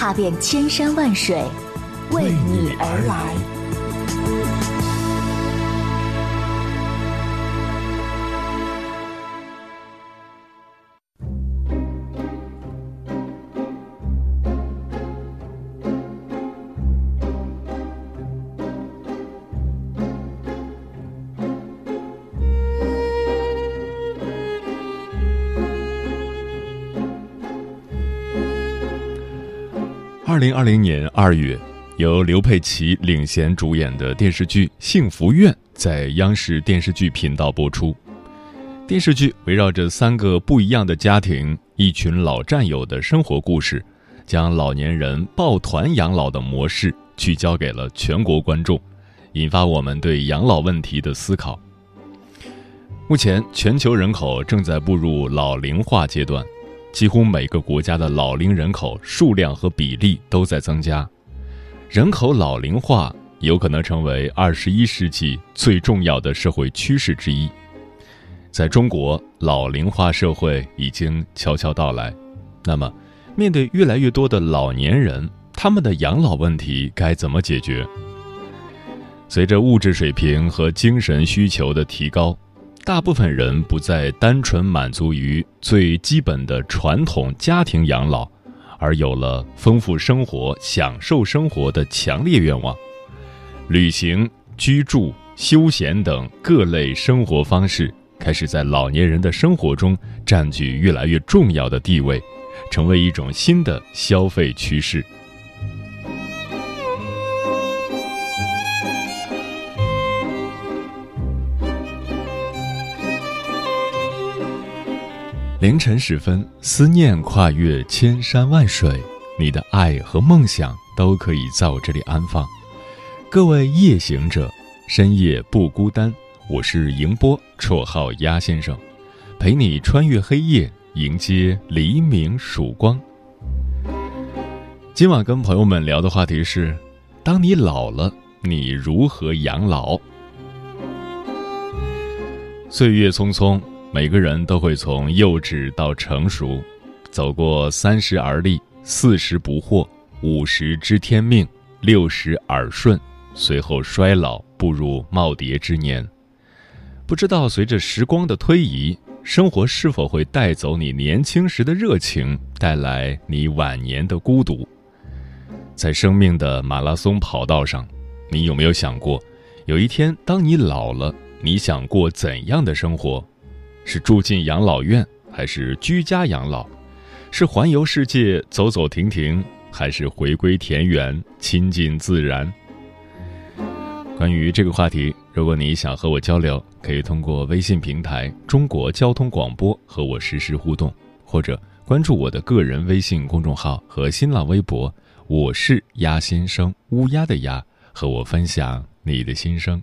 踏遍千山万水，为你而来。二零二零年二月，由刘佩琦领衔主演的电视剧《幸福院》在央视电视剧频道播出。电视剧围绕着三个不一样的家庭、一群老战友的生活故事，将老年人抱团养老的模式聚焦给了全国观众，引发我们对养老问题的思考。目前，全球人口正在步入老龄化阶段。几乎每个国家的老龄人口数量和比例都在增加，人口老龄化有可能成为二十一世纪最重要的社会趋势之一。在中国，老龄化社会已经悄悄到来。那么，面对越来越多的老年人，他们的养老问题该怎么解决？随着物质水平和精神需求的提高。大部分人不再单纯满足于最基本的传统家庭养老，而有了丰富生活、享受生活的强烈愿望。旅行、居住、休闲等各类生活方式开始在老年人的生活中占据越来越重要的地位，成为一种新的消费趋势。凌晨时分，思念跨越千山万水，你的爱和梦想都可以在我这里安放。各位夜行者，深夜不孤单。我是迎波，绰号鸭先生，陪你穿越黑夜，迎接黎明曙光。今晚跟朋友们聊的话题是：当你老了，你如何养老？岁月匆匆。每个人都会从幼稚到成熟，走过三十而立，四十不惑，五十知天命，六十耳顺，随后衰老，步入耄耋之年。不知道随着时光的推移，生活是否会带走你年轻时的热情，带来你晚年的孤独？在生命的马拉松跑道上，你有没有想过，有一天当你老了，你想过怎样的生活？是住进养老院，还是居家养老？是环游世界走走停停，还是回归田园亲近自然？关于这个话题，如果你想和我交流，可以通过微信平台“中国交通广播”和我实时互动，或者关注我的个人微信公众号和新浪微博“我是鸭先生”（乌鸦的鸭），和我分享你的心声。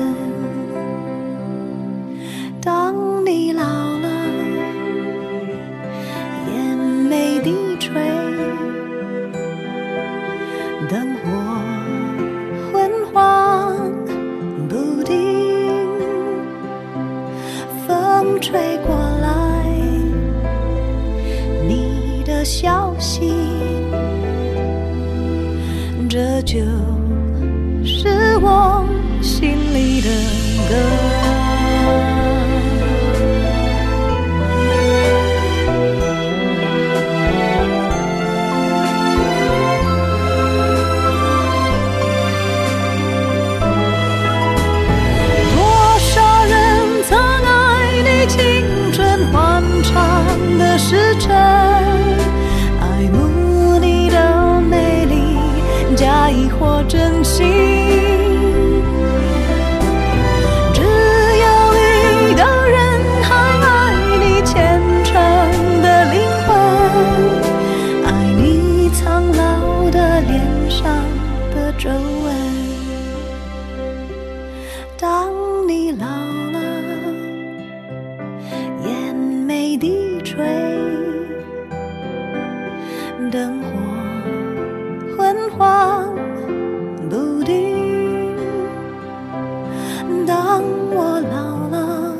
当我老了，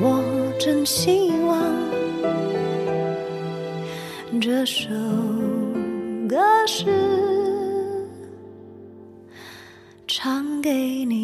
我真希望这首歌是。唱给你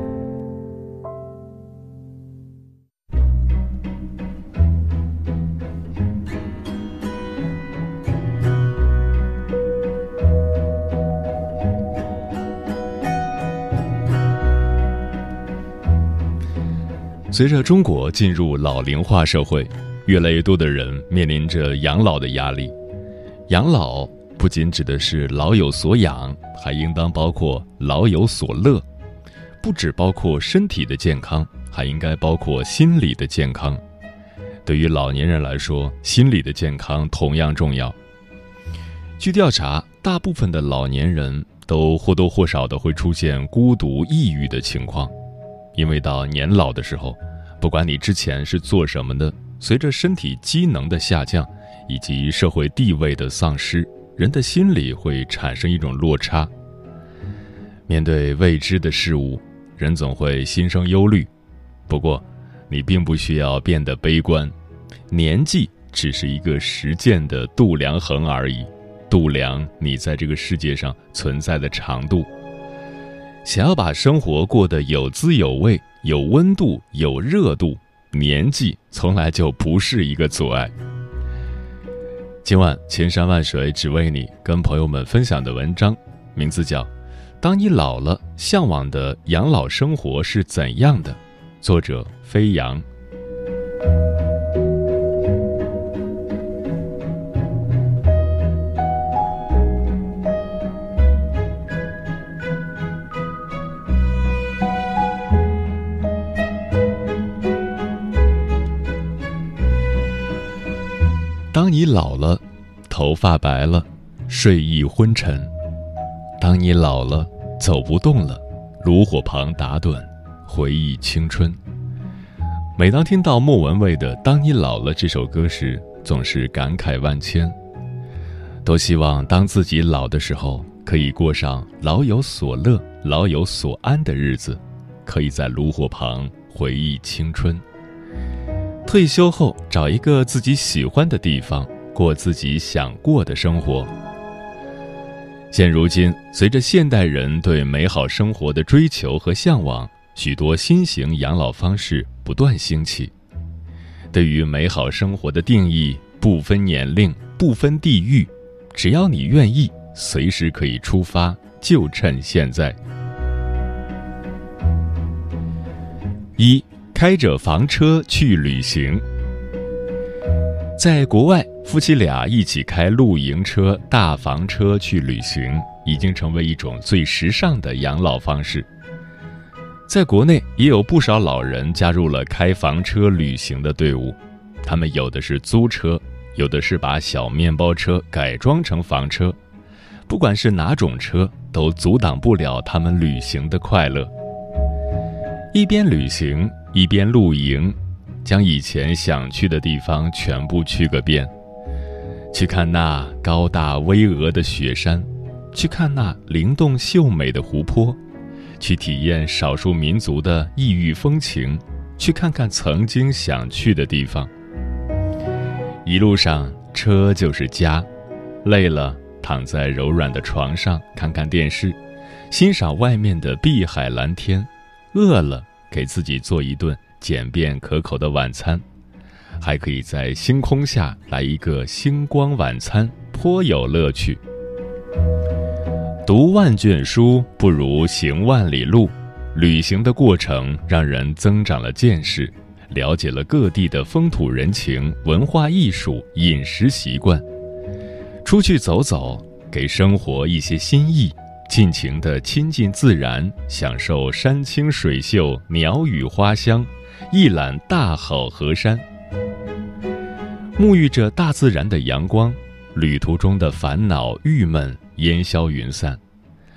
随着中国进入老龄化社会，越来越多的人面临着养老的压力。养老不仅指的是老有所养，还应当包括老有所乐，不只包括身体的健康，还应该包括心理的健康。对于老年人来说，心理的健康同样重要。据调查，大部分的老年人都或多或少的会出现孤独、抑郁的情况。因为到年老的时候，不管你之前是做什么的，随着身体机能的下降以及社会地位的丧失，人的心理会产生一种落差。面对未知的事物，人总会心生忧虑。不过，你并不需要变得悲观，年纪只是一个实践的度量衡而已，度量你在这个世界上存在的长度。想要把生活过得有滋有味、有温度、有热度，年纪从来就不是一个阻碍。今晚千山万水只为你，跟朋友们分享的文章，名字叫《当你老了，向往的养老生活是怎样的》，作者飞扬。你老了，头发白了，睡意昏沉；当你老了，走不动了，炉火旁打盹，回忆青春。每当听到莫文蔚的《当你老了》这首歌时，总是感慨万千。都希望当自己老的时候，可以过上老有所乐、老有所安的日子，可以在炉火旁回忆青春。退休后，找一个自己喜欢的地方，过自己想过的生活。现如今，随着现代人对美好生活的追求和向往，许多新型养老方式不断兴起。对于美好生活的定义，不分年龄，不分地域，只要你愿意，随时可以出发，就趁现在。一，开着房车去旅行。在国外，夫妻俩一起开露营车、大房车去旅行，已经成为一种最时尚的养老方式。在国内，也有不少老人加入了开房车旅行的队伍。他们有的是租车，有的是把小面包车改装成房车。不管是哪种车，都阻挡不了他们旅行的快乐。一边旅行，一边露营。将以前想去的地方全部去个遍，去看那高大巍峨的雪山，去看那灵动秀美的湖泊，去体验少数民族的异域风情，去看看曾经想去的地方。一路上车就是家，累了躺在柔软的床上看看电视，欣赏外面的碧海蓝天；饿了给自己做一顿。简便可口的晚餐，还可以在星空下来一个星光晚餐，颇有乐趣。读万卷书不如行万里路，旅行的过程让人增长了见识，了解了各地的风土人情、文化艺术、饮食习惯。出去走走，给生活一些新意，尽情地亲近自然，享受山清水秀、鸟语花香。一览大好河山，沐浴着大自然的阳光，旅途中的烦恼郁闷烟消云散，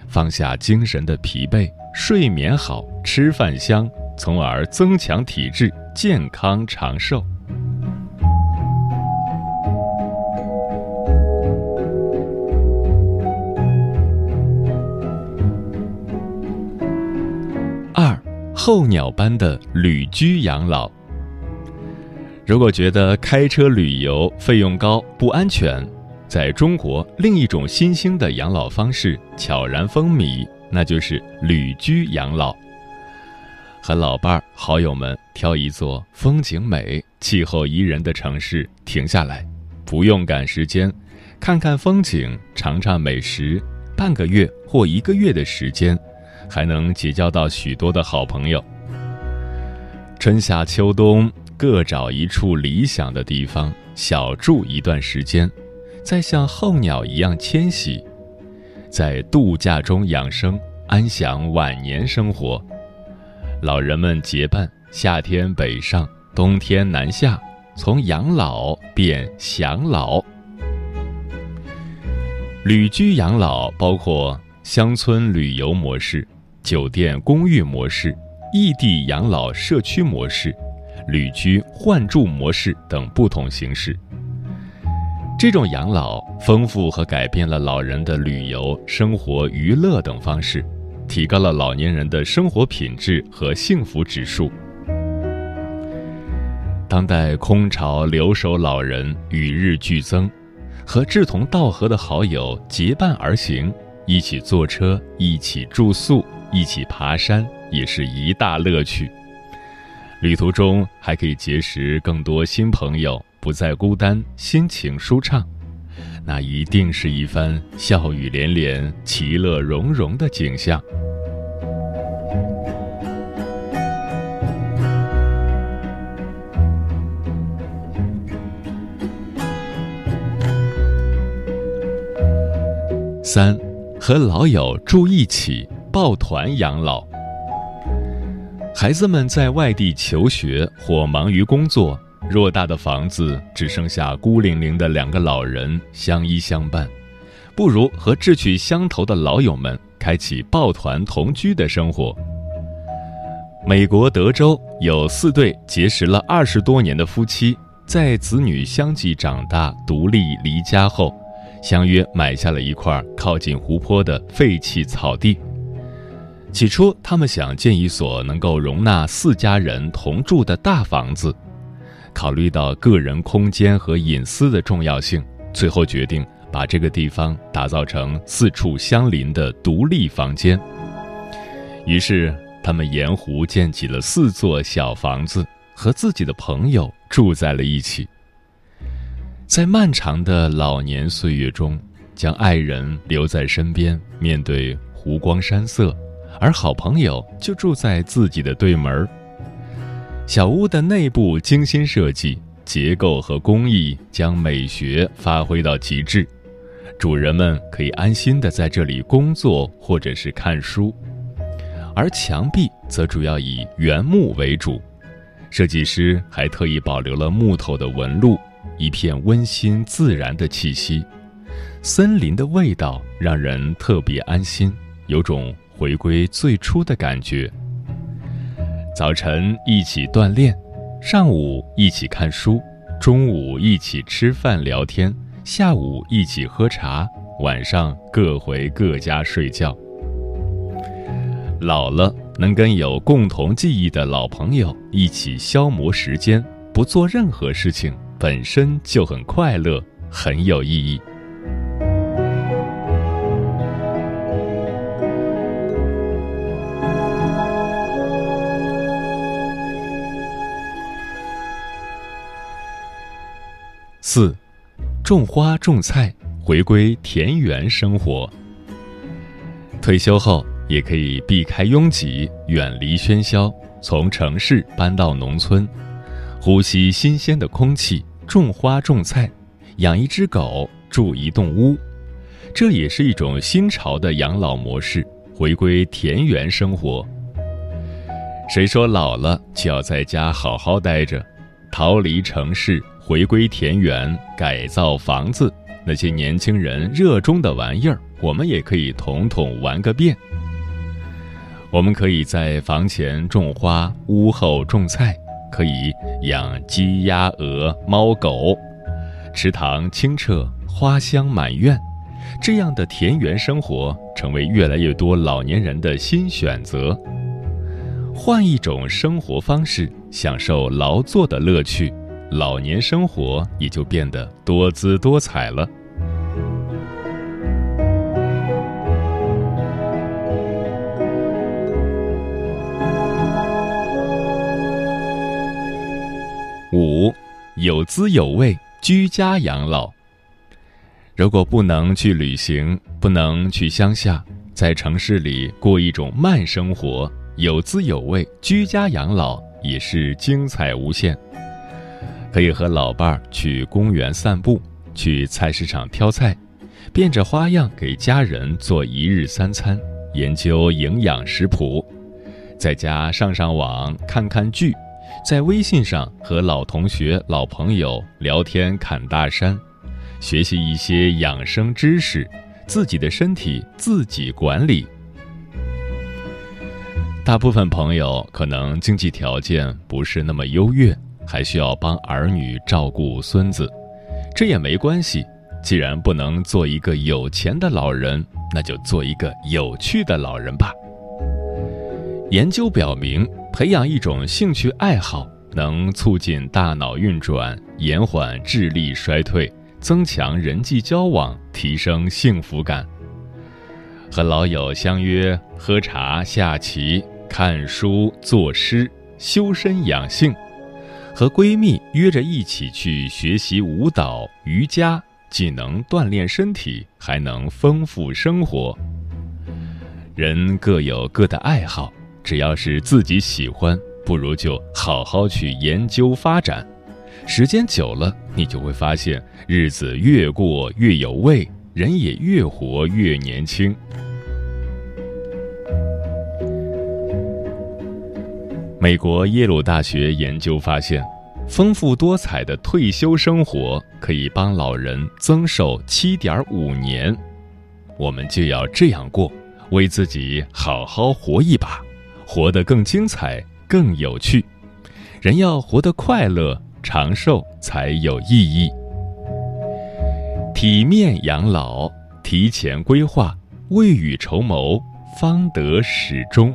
放下精神的疲惫，睡眠好，吃饭香，从而增强体质，健康长寿。候鸟般的旅居养老。如果觉得开车旅游费用高、不安全，在中国另一种新兴的养老方式悄然风靡，那就是旅居养老。和老伴儿、好友们挑一座风景美、气候宜人的城市停下来，不用赶时间，看看风景，尝尝美食，半个月或一个月的时间。还能结交到许多的好朋友。春夏秋冬各找一处理想的地方，小住一段时间，再像候鸟一样迁徙，在度假中养生，安享晚年生活。老人们结伴，夏天北上，冬天南下，从养老变享老。旅居养老包括乡村旅游模式。酒店公寓模式、异地养老社区模式、旅居换住模式等不同形式。这种养老丰富和改变了老人的旅游、生活、娱乐等方式，提高了老年人的生活品质和幸福指数。当代空巢留守老人与日俱增，和志同道合的好友结伴而行，一起坐车，一起住宿。一起爬山也是一大乐趣。旅途中还可以结识更多新朋友，不再孤单，心情舒畅，那一定是一番笑语连连、其乐融融的景象。三，和老友住一起。抱团养老，孩子们在外地求学或忙于工作，偌大的房子只剩下孤零零的两个老人相依相伴，不如和志趣相投的老友们开启抱团同居的生活。美国德州有四对结识了二十多年的夫妻，在子女相继长大、独立离家后，相约买下了一块靠近湖泊的废弃草地。起初，他们想建一所能够容纳四家人同住的大房子，考虑到个人空间和隐私的重要性，最后决定把这个地方打造成四处相邻的独立房间。于是。他们沿湖建起了四座小房子，和自己的朋友住在了一起。在漫长的老年岁月中，将爱人留在身边，面对湖光山色，而好朋友就住在自己的对门小屋的内部精心设计，结构和工艺将美学发挥到极致，主人们可以安心的在这里工作或者是看书。而墙壁则主要以原木为主，设计师还特意保留了木头的纹路，一片温馨自然的气息。森林的味道让人特别安心，有种回归最初的感觉。早晨一起锻炼，上午一起看书，中午一起吃饭聊天，下午一起喝茶，晚上各回各家睡觉。老了，能跟有共同记忆的老朋友一起消磨时间，不做任何事情，本身就很快乐，很有意义。四，种花种菜，回归田园生活。退休后。也可以避开拥挤，远离喧嚣，从城市搬到农村，呼吸新鲜的空气，种花种菜，养一只狗，住一栋屋，这也是一种新潮的养老模式，回归田园生活。谁说老了就要在家好好待着？逃离城市，回归田园，改造房子，那些年轻人热衷的玩意儿，我们也可以统统玩个遍。我们可以在房前种花，屋后种菜，可以养鸡鸭鹅、猫狗，池塘清澈，花香满院，这样的田园生活成为越来越多老年人的新选择。换一种生活方式，享受劳作的乐趣，老年生活也就变得多姿多彩了。五，有滋有味，居家养老。如果不能去旅行，不能去乡下，在城市里过一种慢生活，有滋有味，居家养老也是精彩无限。可以和老伴儿去公园散步，去菜市场挑菜，变着花样给家人做一日三餐，研究营养食谱，在家上上网，看看剧。在微信上和老同学、老朋友聊天侃大山，学习一些养生知识，自己的身体自己管理。大部分朋友可能经济条件不是那么优越，还需要帮儿女照顾孙子，这也没关系。既然不能做一个有钱的老人，那就做一个有趣的老人吧。研究表明。培养一种兴趣爱好，能促进大脑运转，延缓智力衰退，增强人际交往，提升幸福感。和老友相约喝茶、下棋、看书、作诗、修身养性；和闺蜜约着一起去学习舞蹈、瑜伽，既能锻炼身体，还能丰富生活。人各有各的爱好。只要是自己喜欢，不如就好好去研究发展。时间久了，你就会发现日子越过越有味，人也越活越年轻。美国耶鲁大学研究发现，丰富多彩的退休生活可以帮老人增寿七点五年。我们就要这样过，为自己好好活一把。活得更精彩，更有趣。人要活得快乐、长寿才有意义。体面养老，提前规划，未雨绸缪，方得始终。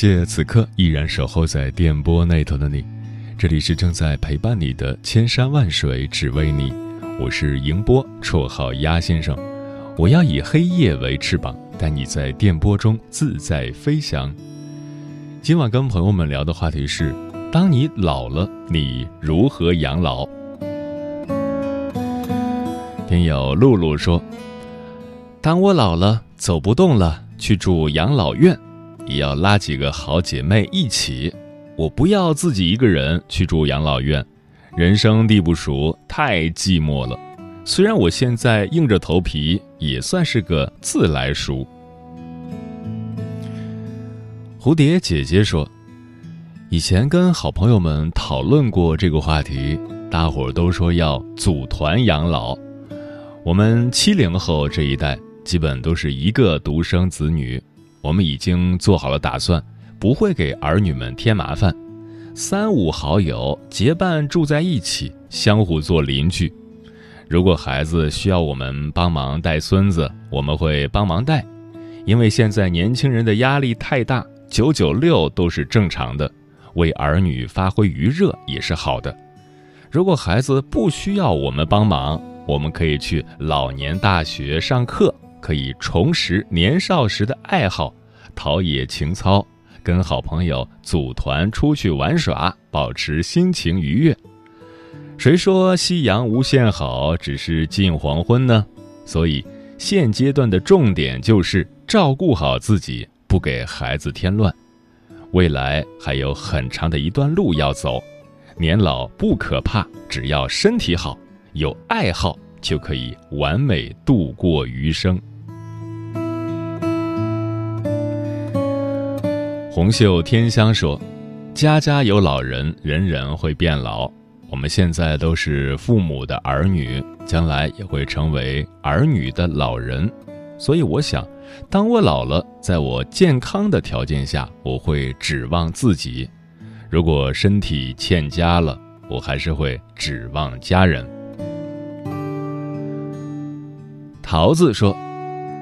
谢此刻依然守候在电波那头的你，这里是正在陪伴你的千山万水只为你，我是迎波，绰号鸭先生。我要以黑夜为翅膀，带你在电波中自在飞翔。今晚跟朋友们聊的话题是：当你老了，你如何养老？听友露露说：“当我老了，走不动了，去住养老院。”也要拉几个好姐妹一起，我不要自己一个人去住养老院，人生地不熟，太寂寞了。虽然我现在硬着头皮，也算是个自来熟。蝴蝶姐姐说，以前跟好朋友们讨论过这个话题，大伙儿都说要组团养老。我们七零后这一代，基本都是一个独生子女。我们已经做好了打算，不会给儿女们添麻烦。三五好友结伴住在一起，相互做邻居。如果孩子需要我们帮忙带孙子，我们会帮忙带。因为现在年轻人的压力太大，九九六都是正常的，为儿女发挥余热也是好的。如果孩子不需要我们帮忙，我们可以去老年大学上课。可以重拾年少时的爱好，陶冶情操，跟好朋友组团出去玩耍，保持心情愉悦。谁说夕阳无限好，只是近黄昏呢？所以现阶段的重点就是照顾好自己，不给孩子添乱。未来还有很长的一段路要走，年老不可怕，只要身体好，有爱好。就可以完美度过余生。红袖添香说：“家家有老人，人人会变老。我们现在都是父母的儿女，将来也会成为儿女的老人。所以，我想，当我老了，在我健康的条件下，我会指望自己；如果身体欠佳了，我还是会指望家人。”桃子说：“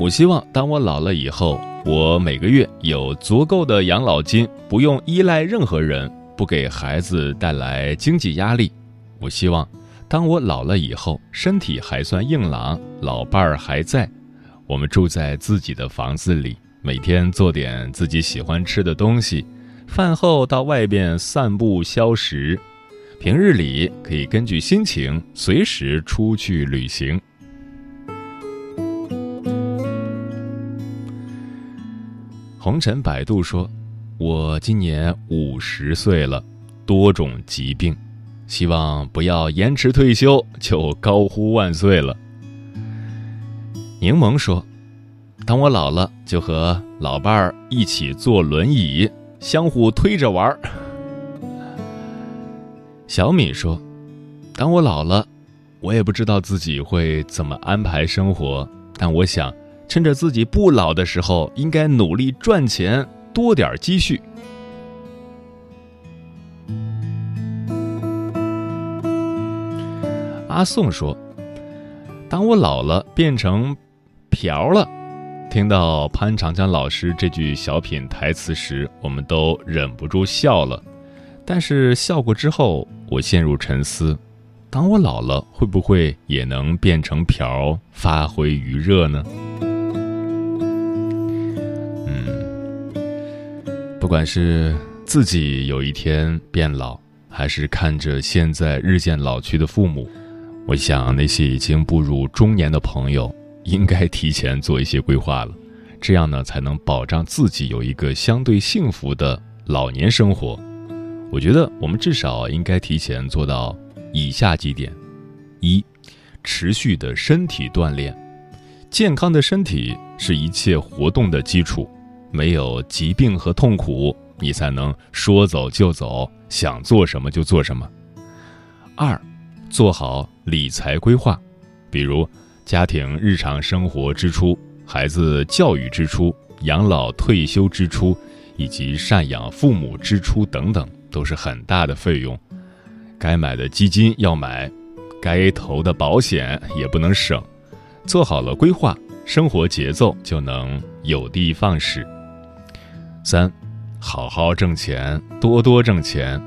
我希望当我老了以后，我每个月有足够的养老金，不用依赖任何人，不给孩子带来经济压力。我希望，当我老了以后，身体还算硬朗，老伴儿还在，我们住在自己的房子里，每天做点自己喜欢吃的东西，饭后到外边散步消食，平日里可以根据心情随时出去旅行。”红尘百度说：“我今年五十岁了，多种疾病，希望不要延迟退休就高呼万岁了。”柠檬说：“当我老了，就和老伴儿一起坐轮椅，相互推着玩儿。”小米说：“当我老了，我也不知道自己会怎么安排生活，但我想。”趁着自己不老的时候，应该努力赚钱，多点积蓄。阿宋说：“当我老了变成瓢了，听到潘长江老师这句小品台词时，我们都忍不住笑了。但是笑过之后，我陷入沉思：当我老了，会不会也能变成瓢，发挥余热呢？”不管是自己有一天变老，还是看着现在日渐老去的父母？我想，那些已经步入中年的朋友，应该提前做一些规划了，这样呢，才能保障自己有一个相对幸福的老年生活。我觉得，我们至少应该提前做到以下几点：一、持续的身体锻炼。健康的身体是一切活动的基础，没有疾病和痛苦，你才能说走就走，想做什么就做什么。二。做好理财规划，比如家庭日常生活支出、孩子教育支出、养老退休支出，以及赡养父母支出等等，都是很大的费用。该买的基金要买，该投的保险也不能省。做好了规划，生活节奏就能有的放矢。三，好好挣钱，多多挣钱。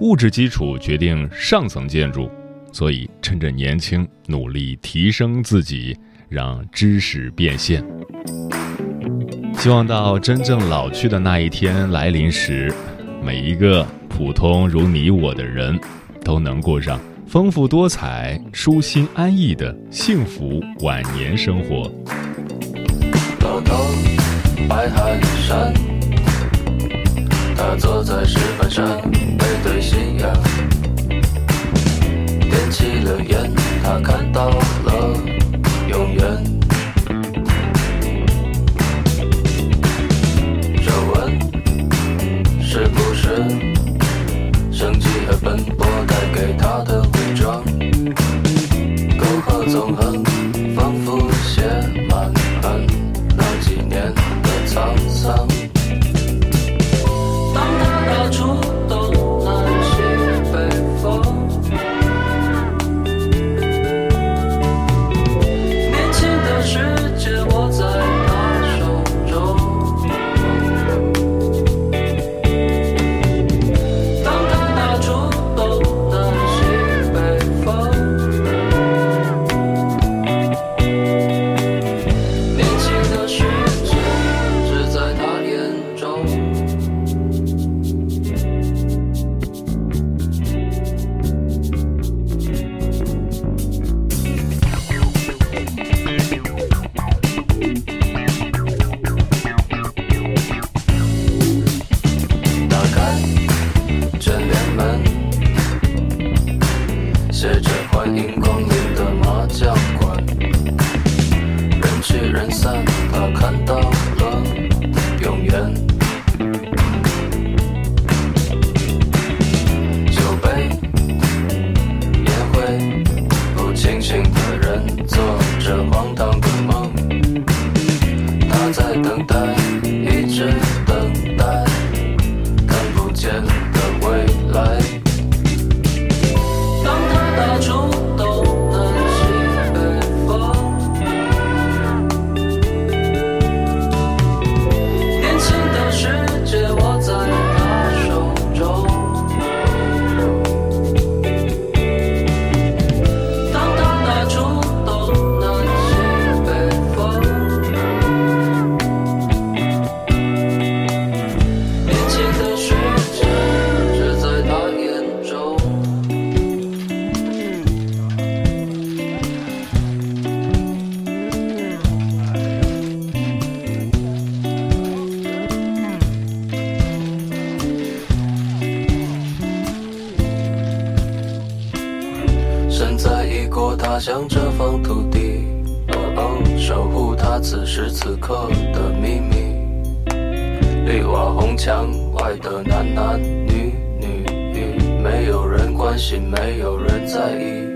物质基础决定上层建筑。所以，趁着年轻，努力提升自己，让知识变现。希望到真正老去的那一天来临时，每一个普通如你我的人，都能过上丰富多彩、舒心安逸的幸福晚年生活。老头，白海山，他坐在石板上，背对夕阳。点起了烟，他看到了将这方土地，守护它此时此刻的秘密。绿瓦红墙外的男男女女，没有人关心，没有人在意。